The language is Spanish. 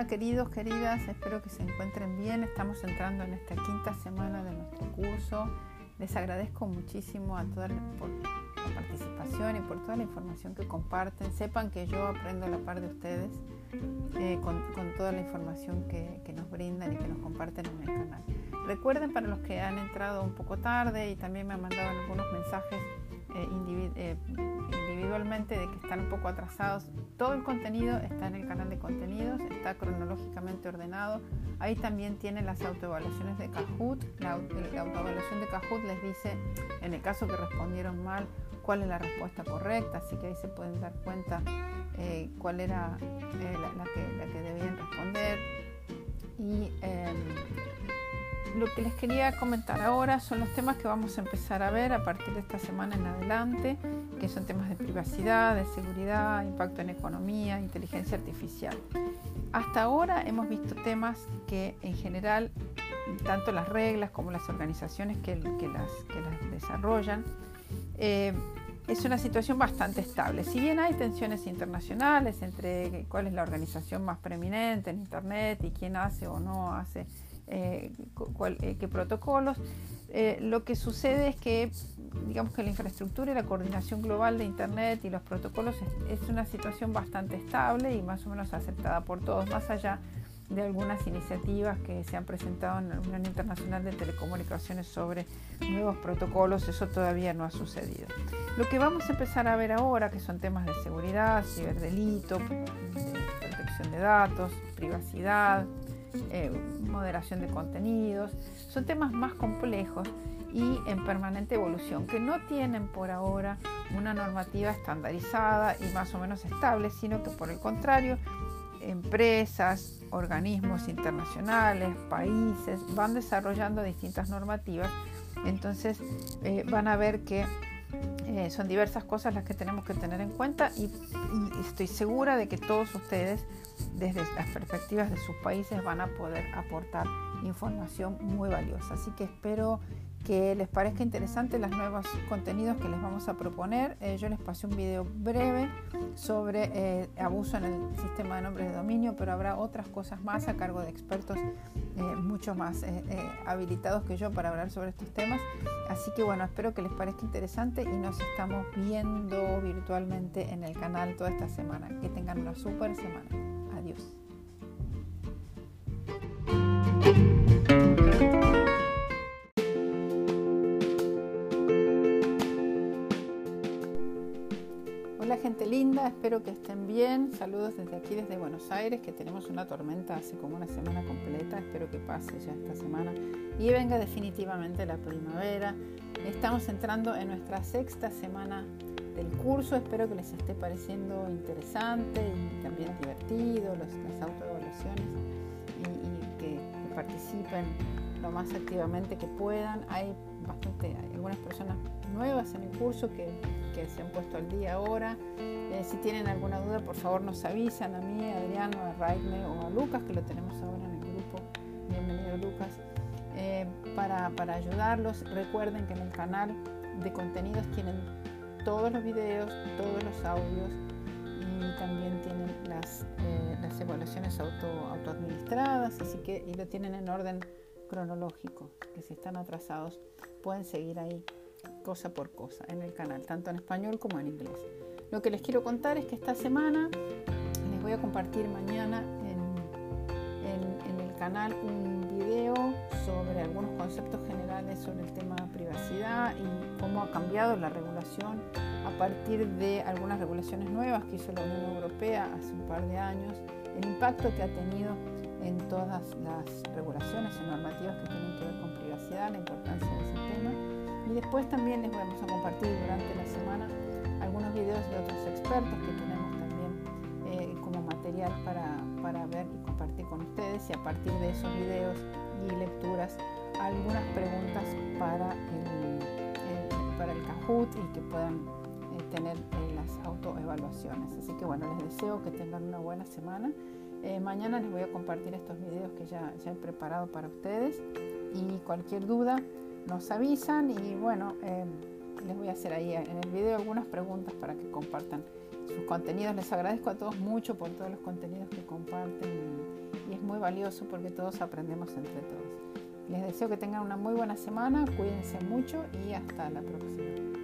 Hola queridos, queridas, espero que se encuentren bien. Estamos entrando en esta quinta semana de nuestro curso. Les agradezco muchísimo a todas por la participación y por toda la información que comparten. Sepan que yo aprendo a la par de ustedes eh, con, toda la información que, nos brindan y que nos comparten en el canal. Recuerden para los que han entrado un poco tarde y también me han mandado algunos mensajes eh, eh, individualmente de que están un poco atrasados. Todo el contenido está en el canal de contenidos, está cronológicamente ordenado. Ahí también tienen las autoevaluaciones de Kahoot. La, autoevaluación de Kahoot les dice, en el caso que respondieron mal, cuál es la respuesta correcta, así que ahí se pueden dar cuenta eh, cuál era la, que, la, que, debían responder. Y em, lo que les quería comentar ahora son los temas que vamos a empezar a ver a partir de esta semana en adelante, que son temas de privacidad, de seguridad, impacto en economía, inteligencia artificial. Hasta ahora hemos visto temas que en general, tanto las reglas como las organizaciones que, las, que las, desarrollan, eh, es una situación bastante estable. Si bien hay tensiones internacionales entre cuál es la organización más preeminente en Internet y quién hace o no hace eh, eh, qué protocolos. Eh, lo que sucede es que, digamos que la infraestructura y la coordinación global de Internet y los protocolos es, una situación bastante estable y más o menos aceptada por todos, más allá de algunas iniciativas que se han presentado en la Unión Internacional de Telecomunicaciones sobre nuevos protocolos, eso todavía no ha sucedido. Lo que vamos a empezar a ver ahora, que son temas de seguridad, ciberdelito, protección de datos, privacidad, eh, moderación de contenidos, son temas más complejos y en permanente evolución, que no tienen por ahora una normativa estandarizada y más o menos estable, sino que por el contrario, empresas, organismos internacionales, países van desarrollando distintas normativas, entonces eh, van a ver que eh, son diversas cosas las que tenemos que tener en cuenta y, estoy segura de que todos ustedes desde las perspectivas de sus países van a poder aportar información muy valiosa. Así que espero que les parezca interesante los nuevos contenidos que les vamos a proponer. Eh, yo les pasé un video breve sobre eh, abuso en el sistema de nombres de dominio, pero habrá otras cosas más a cargo de expertos eh, mucho más habilitados que yo para hablar sobre estos temas. Así que bueno, espero que les parezca interesante y nos estamos viendo virtualmente en el canal toda esta semana. Que tengan una super semana. Adiós. gente linda, espero que estén bien. Saludos desde aquí, desde Buenos Aires, que tenemos una tormenta hace como una semana completa. Espero que pase ya esta semana y venga definitivamente la primavera. Estamos entrando en nuestra sexta semana del curso. Espero que les esté pareciendo interesante y también divertido los, las autoevaluaciones y, que, participen lo más activamente que puedan. Hay bastante, hay algunas personas nuevas en el curso que que se han puesto al día ahora. Eh, si tienen alguna duda, por favor nos avisan a mí, a Adriano, a Raime o a Lucas, que lo tenemos ahora en el grupo. Bienvenido Lucas. Eh, para, para, ayudarlos, recuerden que en el canal de contenidos tienen todos los videos, todos los audios y también tienen las, eh, las evaluaciones auto, autoadministradas, así que y lo tienen en orden cronológico, que si están atrasados pueden seguir ahí cosa por cosa en el canal, tanto en español como en inglés. Lo que les quiero contar es que esta semana les voy a compartir mañana en, el canal un video sobre algunos conceptos generales sobre el tema de privacidad y cómo ha cambiado la regulación a partir de algunas regulaciones nuevas que hizo la Unión Europea hace un par de años, el impacto que ha tenido en todas las regulaciones y normativas que tienen que ver con privacidad, la importancia de ese tema. Y después también les vamos a compartir durante la semana algunos videos de otros expertos que tenemos para, para, ver y compartir con ustedes y a partir de esos videos y lecturas algunas preguntas para el, para el Kahoot y que puedan eh, tener eh, las autoevaluaciones. Así que bueno, les deseo que tengan una buena semana. mañana les voy a compartir estos videos que ya, ya he preparado para ustedes y cualquier duda nos avisan y bueno, eh, les voy a hacer ahí en el video algunas preguntas para que compartan sus contenidos. Les agradezco a todos mucho por todos los contenidos que comparten y, es muy valioso porque todos aprendemos entre todos. Les deseo que tengan una muy buena semana, cuídense mucho y hasta la próxima.